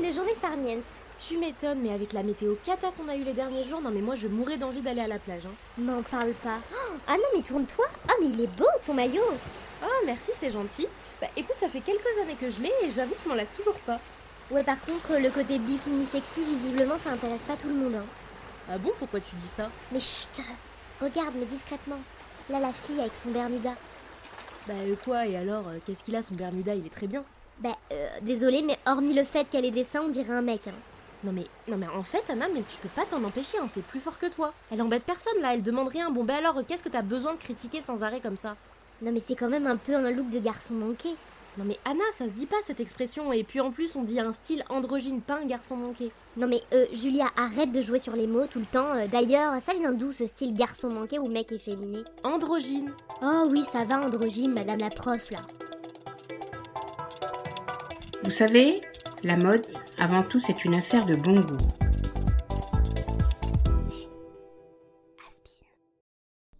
des journées farnientes. Tu m'étonnes, mais avec la météo cata qu'on a eu les derniers jours, non mais moi je mourrais d'envie d'aller à la plage. Hein. M'en parle pas. Oh, ah non, mais tourne-toi. Ah, mais il est beau ton maillot. Oh, merci, c'est gentil. Bah écoute, ça fait quelques années que je l'ai et j'avoue que je m'en lasse toujours pas. Ouais, par contre, le côté bikini sexy, visiblement, ça intéresse pas tout le monde. Hein. Ah bon, pourquoi tu dis ça? Mais chut Regarde, mais discrètement. Là, la fille avec son Bermuda. Bah euh, quoi, et alors, euh, qu'est-ce qu'il a son Bermuda? Il est très bien. Bah, euh, désolé, mais hormis le fait qu'elle ait des seins, on dirait un mec. Hein. Non mais, non mais en fait, Anna, mais tu peux pas t'en empêcher, hein, c'est plus fort que toi. Elle embête personne là, elle demande rien. Bon bah alors, qu'est-ce que t'as besoin de critiquer sans arrêt comme ça? Non mais c'est quand même un peu un look de garçon manqué. Non mais Anna, ça se dit pas cette expression, et puis en plus on dit un style androgyne, pas un garçon manqué. Non mais euh, Julia, arrête de jouer sur les mots tout le temps. Euh, D'ailleurs, ça vient d'où ce style garçon manqué ou mec efféminé? Androgyne. Oh oui, ça va androgyne, madame la prof là. Vous savez, la mode, avant tout, c'est une affaire de bon goût.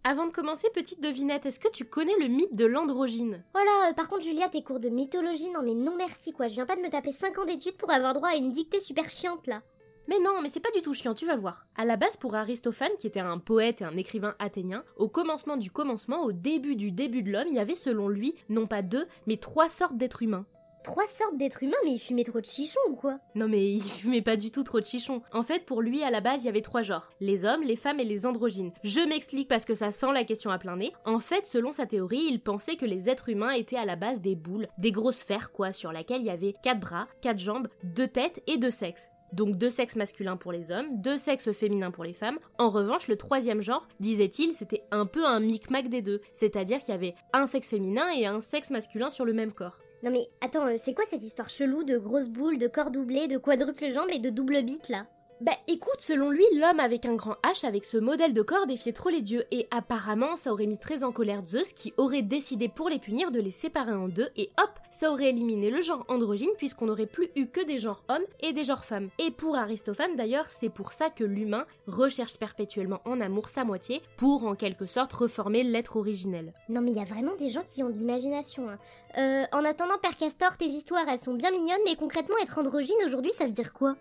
Avant de commencer, petite devinette, est-ce que tu connais le mythe de l'androgyne? Voilà, euh, par contre Julia, tes cours de mythologie, non mais non merci quoi, je viens pas de me taper 5 ans d'études pour avoir droit à une dictée super chiante là. Mais non, mais c'est pas du tout chiant, tu vas voir. À la base, pour Aristophane, qui était un poète et un écrivain athénien, au commencement du commencement, au début du début de l'homme, il y avait selon lui, non pas deux, mais trois sortes d'êtres humains. Trois sortes d'êtres humains, mais il fumait trop de chichons ou quoi? Non mais il fumait pas du tout trop de chichons. En fait, pour lui, à la base, il y avait trois genres. Les hommes, les femmes et les androgynes. Je m'explique parce que ça sent la question à plein nez. En fait, selon sa théorie, il pensait que les êtres humains étaient à la base des boules, des grosses sphères quoi, sur laquelle il y avait quatre bras, quatre jambes, deux têtes et deux sexes. Donc deux sexes masculins pour les hommes, deux sexes féminins pour les femmes. En revanche, le troisième genre, disait-il, c'était un peu un micmac des deux. C'est-à-dire qu'il y avait un sexe féminin et un sexe masculin sur le même corps. Non mais attends, euh, c'est quoi cette histoire chelou de grosses boules, de corps doublés, de quadruple jambes et de double bite là? Bah écoute, selon lui, l'homme avec un grand H avec ce modèle de corps défiait trop les dieux et apparemment ça aurait mis très en colère Zeus qui aurait décidé pour les punir de les séparer en deux et hop, ça aurait éliminé le genre androgyne puisqu'on n'aurait plus eu que des genres hommes et des genres femmes. Et pour Aristophane d'ailleurs, c'est pour ça que l'humain recherche perpétuellement en amour sa moitié pour en quelque sorte reformer l'être originel. Non mais il y a vraiment des gens qui ont de l'imagination. Hein. Euh, en attendant Père Castor, tes histoires elles sont bien mignonnes mais concrètement être androgyne aujourd'hui ça veut dire quoi?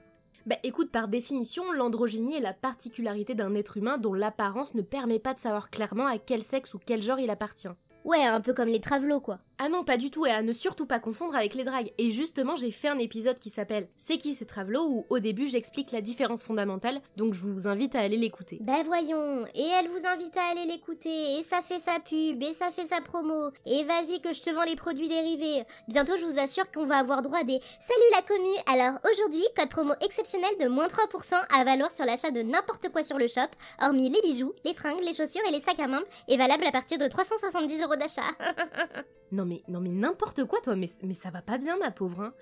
Bah écoute, par définition, l'androgynie est la particularité d'un être humain dont l'apparence ne permet pas de savoir clairement à quel sexe ou quel genre il appartient. Ouais, un peu comme les travelots quoi. Ah non, pas du tout, et à ne surtout pas confondre avec les dragues. Et justement, j'ai fait un épisode qui s'appelle C'est qui ces travelots? où au début j'explique la différence fondamentale, donc je vous invite à aller l'écouter. Bah voyons, et elle vous invite à aller l'écouter, et ça fait sa pub, et ça fait sa promo, et vas-y que je te vends les produits dérivés. Bientôt, je vous assure qu'on va avoir droit à des Salut la commu Alors aujourd'hui, code promo exceptionnel de moins 3% à valoir sur l'achat de n'importe quoi sur le shop, hormis les bijoux, les fringues, les chaussures et les sacs à main, et valable à partir de 370 euros d'achat. Non mais, non mais n'importe quoi toi, mais, ça va pas bien ma pauvre. Hein.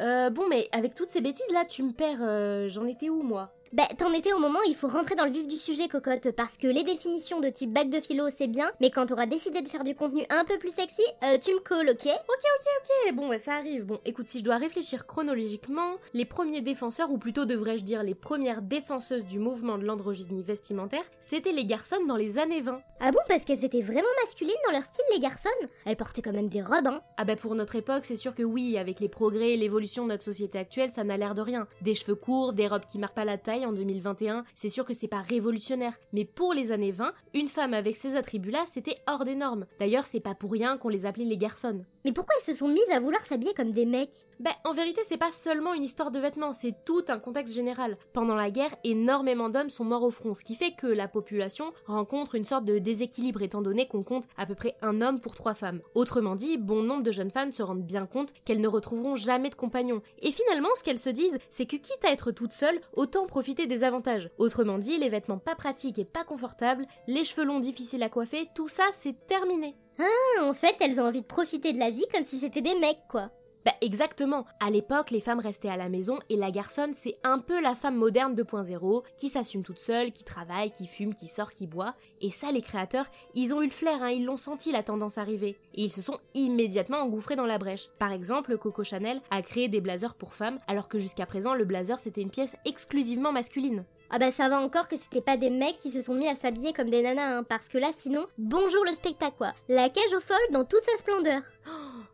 Euh, bon mais avec toutes ces bêtises là, tu me perds. euh, J'en étais où moi? Bah, t'en étais au moment où il faut rentrer dans le vif du sujet, cocotte, parce que les définitions de type bac de philo, c'est bien, mais quand t'auras décidé de faire du contenu un peu plus sexy, euh, tu me colles, ok? Ok, ok, ok, bon, bah, ça arrive. Bon, écoute, si je dois réfléchir chronologiquement, les premiers défenseurs, ou plutôt devrais-je dire les premières défenseuses du mouvement de l'androgynie vestimentaire, c'était les garçons dans les années 20. Ah bon, parce qu'elles étaient vraiment masculines dans leur style, les garçons Elles portaient quand même des robes, hein Ah bah pour notre époque, c'est sûr que oui, avec les progrès et l'évolution de notre société actuelle, ça n'a l'air de rien. Des cheveux courts, des robes qui marquent pas la taille en 2021, c'est sûr que c'est pas révolutionnaire. Mais pour les années 20, une femme avec ces attributs-là, c'était hors des normes. D'ailleurs, c'est pas pour rien qu'on les appelait les garçons. Mais pourquoi elles se sont mises à vouloir s'habiller comme des mecs? Bah, en vérité, c'est pas seulement une histoire de vêtements, c'est tout un contexte général. Pendant la guerre, énormément d'hommes sont morts au front, ce qui fait que la population rencontre une sorte de déséquilibre étant donné qu'on compte à peu près un homme pour trois femmes. Autrement dit, bon nombre de jeunes femmes se rendent bien compte qu'elles ne retrouveront jamais de compagnons. Et finalement, ce qu'elles se disent, c'est que quitte à être toutes seules, autant profiter des avantages. Autrement dit, les vêtements pas pratiques et pas confortables, les cheveux longs difficiles à coiffer, tout ça, c'est terminé. Ah, en fait, elles ont envie de profiter de la vie comme si c'était des mecs, quoi. Bah exactement. À l'époque, les femmes restaient à la maison et la garçonne, c'est un peu la femme moderne 2.0 qui s'assume toute seule, qui travaille, qui fume, qui sort, qui boit. Et ça, les créateurs, ils ont eu le flair, hein, ils l'ont senti la tendance arriver. Et ils se sont immédiatement engouffrés dans la brèche. Par exemple, Coco Chanel a créé des blazers pour femmes, alors que jusqu'à présent, le blazer c'était une pièce exclusivement masculine. Ah bah ça va encore que c'était pas des mecs qui se sont mis à s'habiller comme des nanas, hein, parce que là sinon, bonjour le spectacle quoi. La cage aux folles dans toute sa splendeur.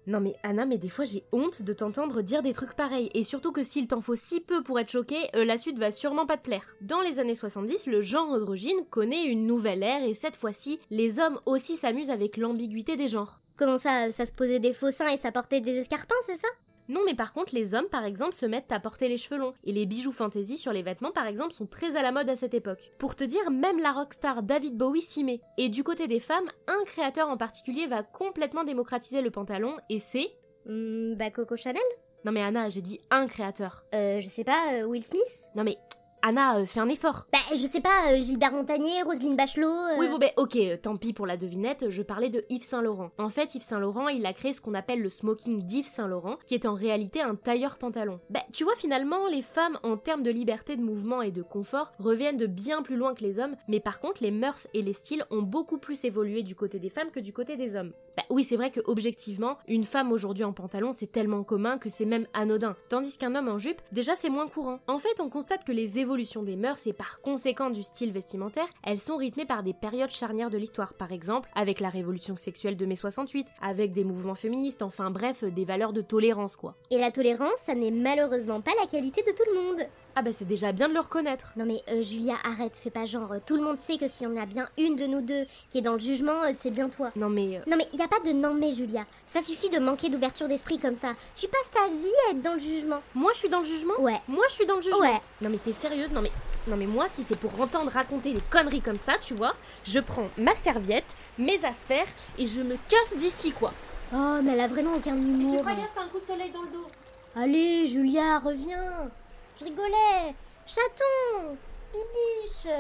Non mais Anna, mais des fois j'ai honte de t'entendre dire des trucs pareils, et surtout que s'il t'en faut si peu pour être choqué, euh, la suite va sûrement pas te plaire. Dans les années 70, le genre androgyne connaît une nouvelle ère, et cette fois-ci, les hommes aussi s'amusent avec l'ambiguïté des genres. Comment ça, ça se posait des faux seins et ça portait des escarpins, c'est ça? Non, mais par contre, les hommes, par exemple, se mettent à porter les cheveux longs. Et les bijoux fantasy sur les vêtements, par exemple, sont très à la mode à cette époque. Pour te dire, même la rockstar David Bowie s'y met. Et du côté des femmes, un créateur en particulier va complètement démocratiser le pantalon, et c'est... Hmm, Bah Coco Chanel? Non mais Anna, j'ai dit un créateur. Euh, je sais pas, euh, Will Smith? Non mais... Anna, euh, fais un effort. Bah je sais pas, euh, Gilbert Montagnier, Roselyne Bachelot... euh, Oui, bon, ben, ok, tant pis pour la devinette, je parlais de Yves Saint Laurent. En fait, Yves Saint Laurent, il a créé ce qu'on appelle le smoking d'Yves Saint Laurent, qui est en réalité un tailleur pantalon. Bah, tu vois, finalement, les femmes, en termes de liberté de mouvement et de confort, reviennent de bien plus loin que les hommes, mais par contre, les mœurs et les styles ont beaucoup plus évolué du côté des femmes que du côté des hommes. Bah oui, c'est vrai que objectivement, une femme aujourd'hui en pantalon, c'est tellement commun que c'est même anodin, tandis qu'un homme en jupe, déjà c'est moins courant. En fait, on constate que les évolutions des mœurs et par conséquent du style vestimentaire, elles sont rythmées par des périodes charnières de l'histoire, par exemple avec la révolution sexuelle de mai 68, avec des mouvements féministes, enfin bref, des valeurs de tolérance quoi. Et la tolérance, ça n'est malheureusement pas la qualité de tout le monde. Ah bah c'est déjà bien de le reconnaître. Non mais euh, Julia, arrête, fais pas genre. euh, Tout le monde sait que si on a bien une de nous deux qui est dans le jugement, euh, c'est bien toi. Non mais... euh, Non mais y a pas de non mais Julia. Ça suffit de manquer d'ouverture d'esprit comme ça. Tu passes ta vie à être dans le jugement. moi je suis dans le jugement? Ouais. Moi je suis dans le jugement? Ouais. Non mais t'es sérieuse Non mais non mais moi si c'est pour entendre raconter des conneries comme ça, tu vois, je prends ma serviette, mes affaires et je me casse d'ici quoi. Oh mais elle a vraiment aucun humour. t'as un coup de soleil dans le dos? Allez Julia, reviens. Je rigolais. Chaton. Bibiche.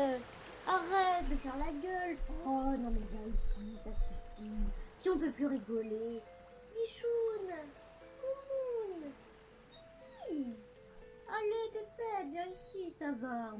Arrête de faire la gueule. Oh non mais viens ici, ça suffit. Si on peut plus rigoler. Michoune. Moumoune. Kiki. Allez Pépette, viens ici, ça va.